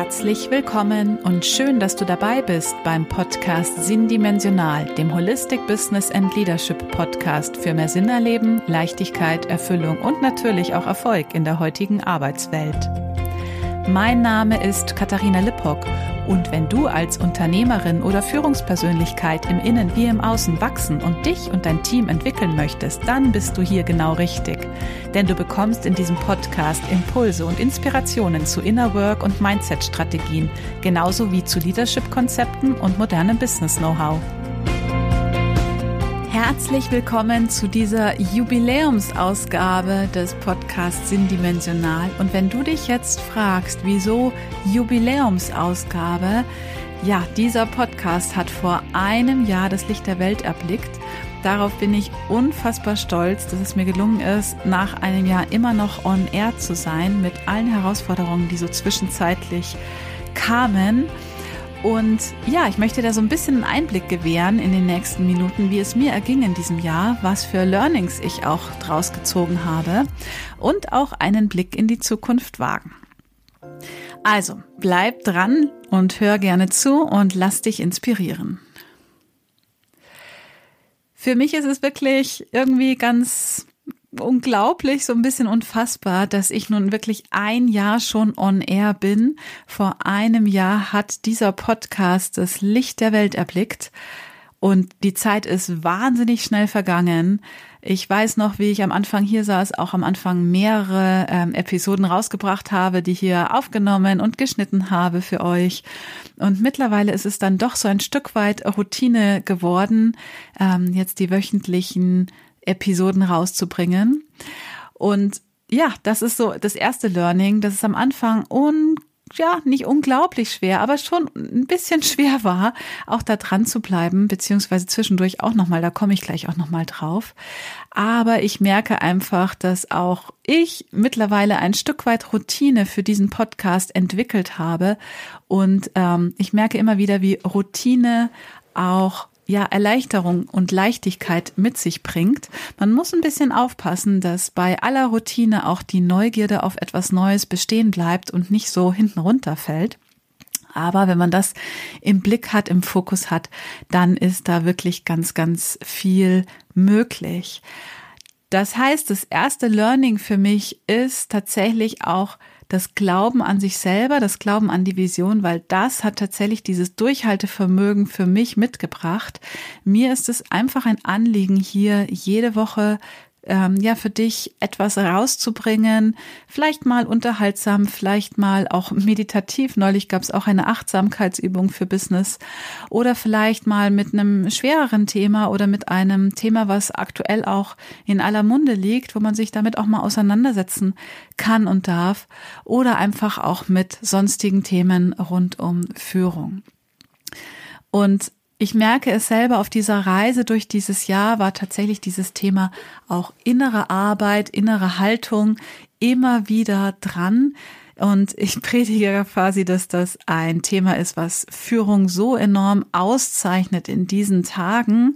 Herzlich willkommen und schön, dass du dabei bist beim Podcast Sinndimensional, dem Holistic Business and Leadership Podcast für mehr Sinn erleben, Leichtigkeit, Erfüllung und natürlich auch Erfolg in der heutigen Arbeitswelt. Mein Name ist Katharina Lippock und wenn du als Unternehmerin oder Führungspersönlichkeit im Innen wie im Außen wachsen und dich und dein Team entwickeln möchtest, dann bist du hier genau richtig. Denn du bekommst in diesem Podcast Impulse und Inspirationen zu Inner Work und Mindset-Strategien, genauso wie zu Leadership-Konzepten und modernem Business-Know-how. Herzlich willkommen zu dieser Jubiläumsausgabe des Podcasts Sinndimensional. Und wenn du dich jetzt fragst, wieso Jubiläumsausgabe, ja, dieser Podcast hat vor einem Jahr das Licht der Welt erblickt. Darauf bin ich unfassbar stolz, dass es mir gelungen ist, nach einem Jahr immer noch on air zu sein mit allen Herausforderungen, die so zwischenzeitlich kamen. Und ja, ich möchte da so ein bisschen einen Einblick gewähren in den nächsten Minuten, wie es mir erging in diesem Jahr, was für Learnings ich auch draus gezogen habe und auch einen Blick in die Zukunft wagen. Also, bleib dran und hör gerne zu und lass dich inspirieren. Für mich ist es wirklich irgendwie ganz unglaublich, so ein bisschen unfassbar, dass ich nun wirklich ein Jahr schon on air bin. Vor einem Jahr hat dieser Podcast das Licht der Welt erblickt und die Zeit ist wahnsinnig schnell vergangen. Ich weiß noch, wie ich am Anfang hier saß, auch am Anfang mehrere ähm, Episoden rausgebracht habe, die hier aufgenommen und geschnitten habe für euch. Und mittlerweile ist es dann doch so ein Stück weit Routine geworden, ähm, jetzt die wöchentlichen Episoden rauszubringen. Und ja, das ist so das erste Learning, dass es am Anfang un ja, nicht unglaublich schwer, aber schon ein bisschen schwer war, auch da dran zu bleiben, beziehungsweise zwischendurch auch nochmal, da komme ich gleich auch nochmal drauf. Aber ich merke einfach, dass auch ich mittlerweile ein Stück weit Routine für diesen Podcast entwickelt habe. Und ähm, ich merke immer wieder, wie Routine auch ja Erleichterung und Leichtigkeit mit sich bringt. Man muss ein bisschen aufpassen, dass bei aller Routine auch die Neugierde auf etwas Neues bestehen bleibt und nicht so hinten runterfällt. Aber wenn man das im Blick hat, im Fokus hat, dann ist da wirklich ganz, ganz viel möglich. Das heißt, das erste Learning für mich ist tatsächlich auch das Glauben an sich selber, das Glauben an die Vision, weil das hat tatsächlich dieses Durchhaltevermögen für mich mitgebracht. Mir ist es einfach ein Anliegen, hier jede Woche ähm, ja für dich etwas rauszubringen, vielleicht mal unterhaltsam, vielleicht mal auch meditativ. Neulich gab es auch eine Achtsamkeitsübung für Business oder vielleicht mal mit einem schwereren Thema oder mit einem Thema, was aktuell auch in aller Munde liegt, wo man sich damit auch mal auseinandersetzen kann und darf oder einfach auch mit sonstigen Themen rund um Führung. Und ich merke es selber auf dieser Reise durch dieses Jahr war tatsächlich dieses Thema auch innere Arbeit, innere Haltung immer wieder dran. Und ich predige quasi, dass das ein Thema ist, was Führung so enorm auszeichnet in diesen Tagen,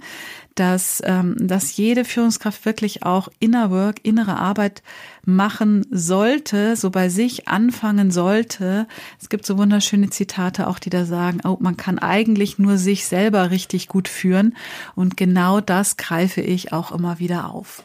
dass, ähm, dass jede Führungskraft wirklich auch Inner Work, innere Arbeit machen sollte, so bei sich anfangen sollte. Es gibt so wunderschöne Zitate auch, die da sagen, oh, man kann eigentlich nur sich selber richtig gut führen. Und genau das greife ich auch immer wieder auf.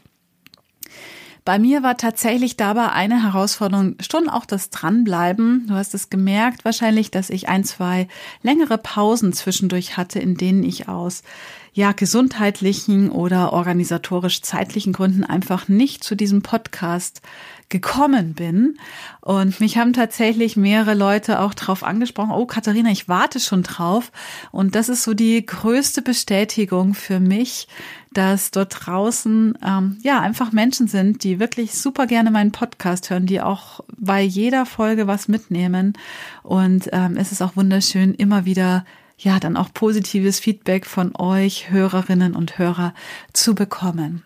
Bei mir war tatsächlich dabei eine Herausforderung schon auch das Dranbleiben. Du hast es gemerkt wahrscheinlich, dass ich ein, zwei längere Pausen zwischendurch hatte, in denen ich aus ja, gesundheitlichen oder organisatorisch zeitlichen Gründen einfach nicht zu diesem Podcast gekommen bin. Und mich haben tatsächlich mehrere Leute auch drauf angesprochen, oh Katharina, ich warte schon drauf. Und das ist so die größte Bestätigung für mich, dass dort draußen ähm, ja einfach Menschen sind, die wirklich super gerne meinen Podcast hören, die auch bei jeder Folge was mitnehmen. Und ähm, es ist auch wunderschön, immer wieder ja dann auch positives Feedback von euch Hörerinnen und Hörer zu bekommen.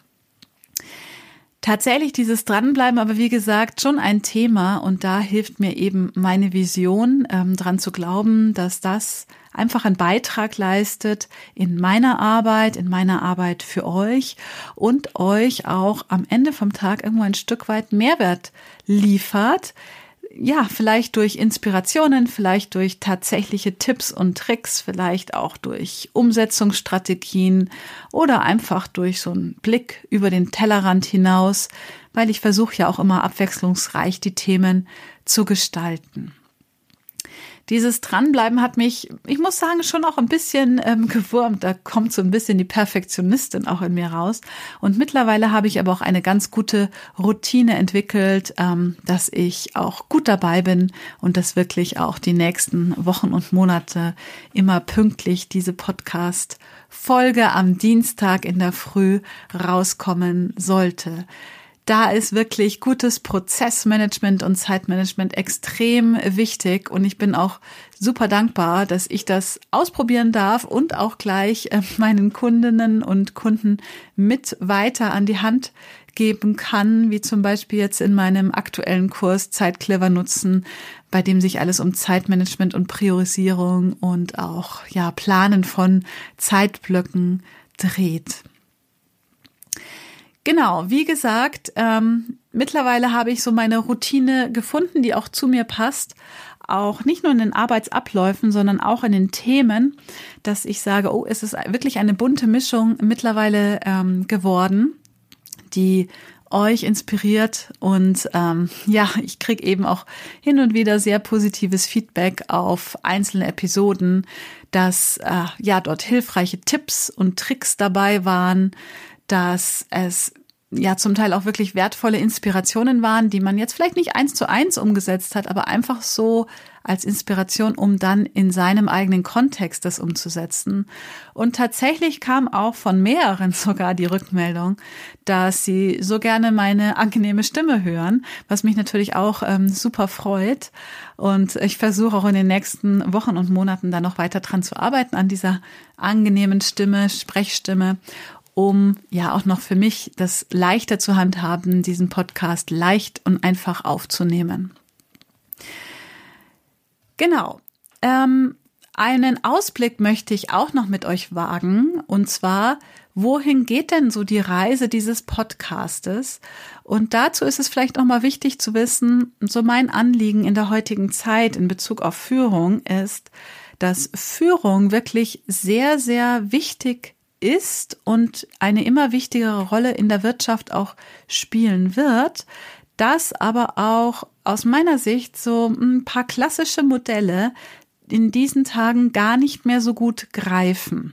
Tatsächlich dieses Dranbleiben, aber wie gesagt, schon ein Thema und da hilft mir eben meine Vision, ähm, dran zu glauben, dass das einfach einen Beitrag leistet in meiner Arbeit, in meiner Arbeit für euch und euch auch am Ende vom Tag irgendwo ein Stück weit Mehrwert liefert, ja, vielleicht durch Inspirationen, vielleicht durch tatsächliche Tipps und Tricks, vielleicht auch durch Umsetzungsstrategien oder einfach durch so einen Blick über den Tellerrand hinaus, weil ich versuche ja auch immer abwechslungsreich die Themen zu gestalten. Dieses Dranbleiben hat mich, ich muss sagen, schon auch ein bisschen ähm, gewurmt. Da kommt so ein bisschen die Perfektionistin auch in mir raus. Und mittlerweile habe ich aber auch eine ganz gute Routine entwickelt, ähm, dass ich auch gut dabei bin und dass wirklich auch die nächsten Wochen und Monate immer pünktlich diese Podcast Folge am Dienstag in der Früh rauskommen sollte da ist wirklich gutes Prozessmanagement und Zeitmanagement extrem wichtig. Und ich bin auch super dankbar, dass ich das ausprobieren darf und auch gleich äh, meinen Kundinnen und Kunden mit weiter an die Hand geben kann, wie zum Beispiel jetzt in meinem aktuellen Kurs Zeit clever nutzen, bei dem sich alles um Zeitmanagement und Priorisierung und auch ja Planen von Zeitblöcken dreht. Genau, wie gesagt, ähm, mittlerweile habe ich so meine Routine gefunden, die auch zu mir passt. Auch nicht nur in den Arbeitsabläufen, sondern auch in den Themen, dass ich sage, oh, es ist wirklich eine bunte Mischung mittlerweile ähm, geworden, die euch inspiriert und ähm, ja, ich kriege eben auch hin und wieder sehr positives Feedback auf einzelne Episoden, dass äh, ja dort hilfreiche Tipps und Tricks dabei waren, dass es ja zum Teil auch wirklich wertvolle Inspirationen waren, die man jetzt vielleicht nicht eins zu eins umgesetzt hat, aber einfach so als Inspiration, um dann in seinem eigenen Kontext das umzusetzen. Und tatsächlich kam auch von mehreren sogar die Rückmeldung, dass sie so gerne meine angenehme Stimme hören, was mich natürlich auch ähm, super freut. Und ich versuche auch in den nächsten Wochen und Monaten da noch weiter dran zu arbeiten, an dieser angenehmen Stimme, Sprechstimme um ja auch noch für mich das leichter zu handhaben, diesen Podcast leicht und einfach aufzunehmen. Genau. Ähm, einen Ausblick möchte ich auch noch mit euch wagen. Und zwar, wohin geht denn so die Reise dieses Podcastes? Und dazu ist es vielleicht auch mal wichtig zu wissen, so mein Anliegen in der heutigen Zeit in Bezug auf Führung ist, dass Führung wirklich sehr, sehr wichtig ist und eine immer wichtigere Rolle in der Wirtschaft auch spielen wird, dass aber auch aus meiner Sicht so ein paar klassische Modelle in diesen Tagen gar nicht mehr so gut greifen.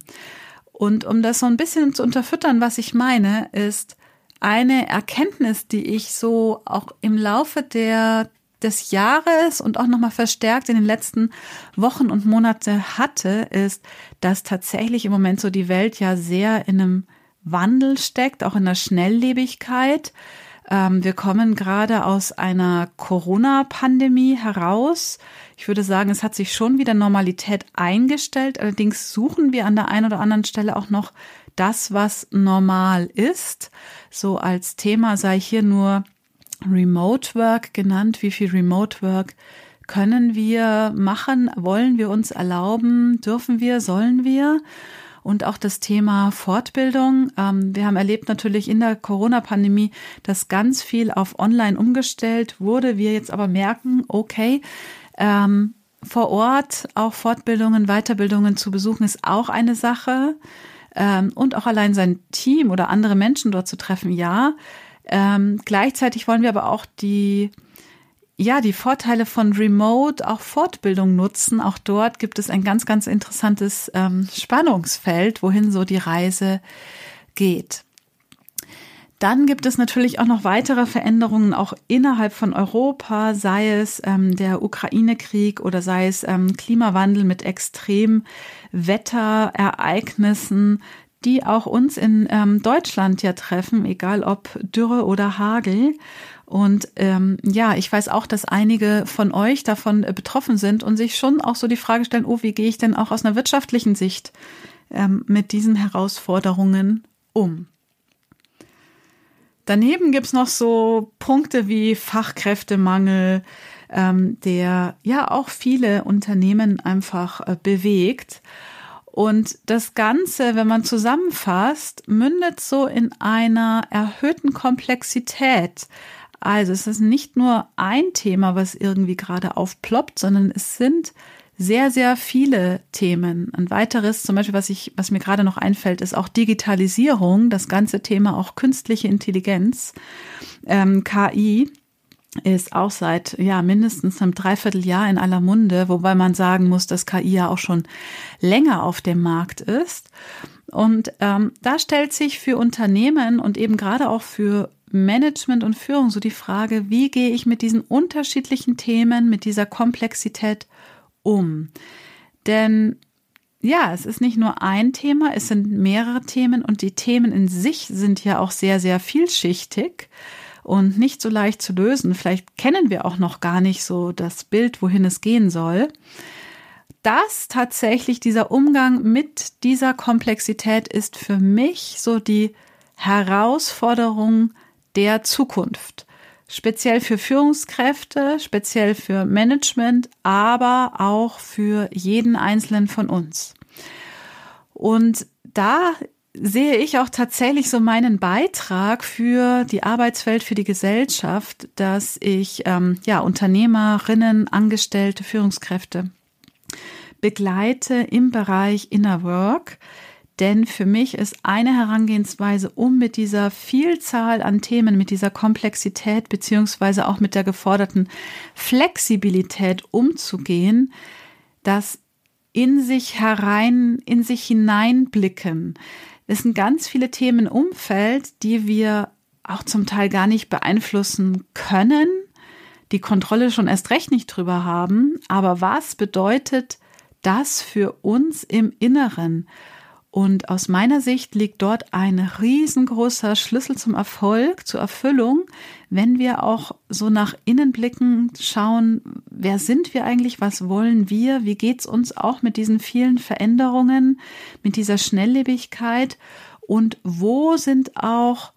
Und um das so ein bisschen zu unterfüttern, was ich meine, ist eine Erkenntnis, die ich so auch im Laufe der des Jahres und auch nochmal verstärkt in den letzten Wochen und Monate hatte, ist, dass tatsächlich im Moment so die Welt ja sehr in einem Wandel steckt, auch in der Schnelllebigkeit. Ähm, wir kommen gerade aus einer Corona-Pandemie heraus. Ich würde sagen, es hat sich schon wieder Normalität eingestellt. Allerdings suchen wir an der einen oder anderen Stelle auch noch das, was normal ist. So als Thema sei hier nur Remote Work genannt. Wie viel Remote Work können wir machen? Wollen wir uns erlauben? Dürfen wir? Sollen wir? Und auch das Thema Fortbildung. Ähm, wir haben erlebt natürlich in der Corona-Pandemie, dass ganz viel auf Online umgestellt wurde. Wir jetzt aber merken, okay, ähm, vor Ort auch Fortbildungen, Weiterbildungen zu besuchen, ist auch eine Sache. Ähm, und auch allein sein Team oder andere Menschen dort zu treffen, ja. Ähm, gleichzeitig wollen wir aber auch die, ja, die Vorteile von Remote, auch Fortbildung nutzen. Auch dort gibt es ein ganz, ganz interessantes ähm, Spannungsfeld, wohin so die Reise geht. Dann gibt es natürlich auch noch weitere Veränderungen auch innerhalb von Europa, sei es ähm, der Ukraine-Krieg oder sei es ähm, Klimawandel mit Extremwetterereignissen, die auch uns in ähm, Deutschland ja treffen, egal ob Dürre oder Hagel. Und ähm, ja, ich weiß auch, dass einige von euch davon äh, betroffen sind und sich schon auch so die Frage stellen, oh, wie gehe ich denn auch aus einer wirtschaftlichen Sicht ähm, mit diesen Herausforderungen um? Daneben gibt's noch so Punkte wie Fachkräftemangel, ähm, der ja auch viele Unternehmen einfach äh, bewegt. Und das Ganze, wenn man zusammenfasst, mündet so in einer erhöhten Komplexität Also es ist nicht nur ein Thema, was irgendwie gerade aufploppt, sondern es sind sehr, sehr viele Themen. Ein weiteres, zum Beispiel, was ich, was mir gerade noch einfällt, ist auch Digitalisierung, das ganze Thema auch künstliche Intelligenz, ähm, KI ist auch seit ja mindestens einem Dreivierteljahr in aller Munde, wobei man sagen muss, dass KI ja auch schon länger auf dem Markt ist. Und ähm, da stellt sich für Unternehmen und eben gerade auch für Management und Führung so die Frage, wie gehe ich mit diesen unterschiedlichen Themen, mit dieser Komplexität um? Denn ja, es ist nicht nur ein Thema, es sind mehrere Themen und die Themen in sich sind ja auch sehr, sehr vielschichtig und nicht so leicht zu lösen. Vielleicht kennen wir auch noch gar nicht so das Bild, wohin es gehen soll. Das tatsächlich, dieser Umgang mit dieser Komplexität ist für mich so die Herausforderung der Zukunft. Speziell für Führungskräfte, speziell für Management, aber auch für jeden Einzelnen von uns. Und da sehe ich auch tatsächlich so meinen Beitrag für die Arbeitswelt, für die Gesellschaft, dass ich ähm, ja Unternehmerinnen, Angestellte, Führungskräfte begleite im Bereich Inner Work. Denn für mich ist eine Herangehensweise, um mit dieser Vielzahl an Themen, mit dieser Komplexität beziehungsweise auch mit der geforderten Flexibilität umzugehen, das in sich herein, in sich hineinblicken, es sind ganz viele Themen im Umfeld, die wir auch zum Teil gar nicht beeinflussen können, die Kontrolle schon erst recht nicht drüber haben. Aber was bedeutet das für uns im Inneren? Und aus meiner Sicht liegt dort ein riesengroßer Schlüssel zum Erfolg, zur Erfüllung, wenn wir auch so nach innen blicken, schauen, wer sind wir eigentlich, was wollen wir, wie geht's uns auch mit diesen vielen Veränderungen, mit dieser Schnelllebigkeit und wo sind auch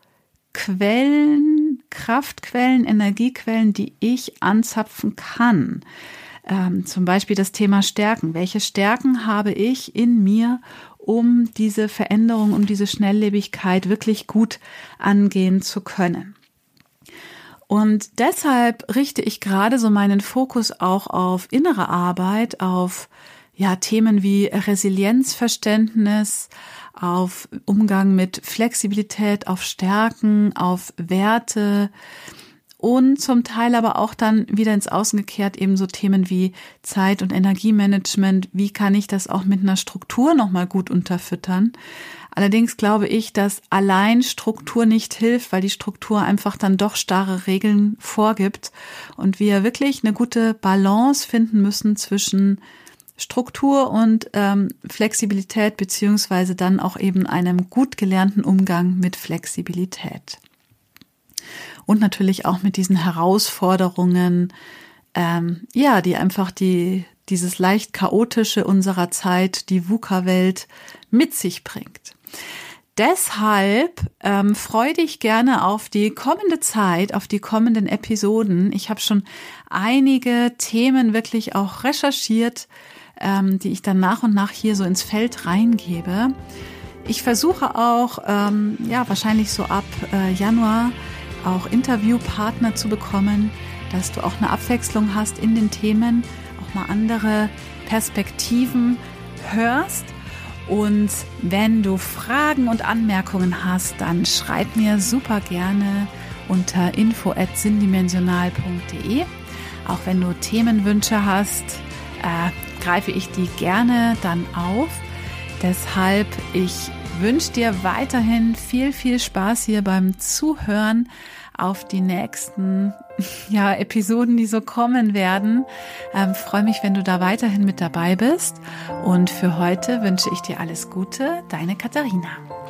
Quellen, Kraftquellen, Energiequellen, die ich anzapfen kann. Ähm, zum Beispiel das Thema Stärken. Welche Stärken habe ich in mir, um diese Veränderung, um diese Schnelllebigkeit wirklich gut angehen zu können. Und deshalb richte ich gerade so meinen Fokus auch auf innere Arbeit, auf ja, Themen wie Resilienzverständnis, auf Umgang mit Flexibilität, auf Stärken, auf Werte, und zum Teil aber auch dann wieder ins Außen gekehrt eben so Themen wie Zeit- und Energiemanagement. Wie kann ich das auch mit einer Struktur nochmal gut unterfüttern? Allerdings glaube ich, dass allein Struktur nicht hilft, weil die Struktur einfach dann doch starre Regeln vorgibt und wir wirklich eine gute Balance finden müssen zwischen Struktur und ähm, Flexibilität beziehungsweise dann auch eben einem gut gelernten Umgang mit Flexibilität und natürlich auch mit diesen Herausforderungen, ähm, ja, die einfach die, dieses leicht chaotische unserer Zeit, die VUCA-Welt mit sich bringt. Deshalb ähm, freue dich gerne auf die kommende Zeit, auf die kommenden Episoden. Ich habe schon einige Themen wirklich auch recherchiert, ähm, die ich dann nach und nach hier so ins Feld reingebe. Ich versuche auch, ähm, ja, wahrscheinlich so ab äh, Januar auch Interviewpartner zu bekommen, dass du auch eine Abwechslung hast in den Themen, auch mal andere Perspektiven hörst. Und wenn du Fragen und Anmerkungen hast, dann schreib mir super gerne unter info@sinndimensional.de. Auch wenn du Themenwünsche hast, äh, greife ich die gerne dann auf. Deshalb ich wünsche dir weiterhin viel, viel Spaß hier beim Zuhören auf die nächsten ja, Episoden, die so kommen werden. Ähm, Freue mich, wenn du da weiterhin mit dabei bist. Und für heute wünsche ich dir alles Gute, deine Katharina.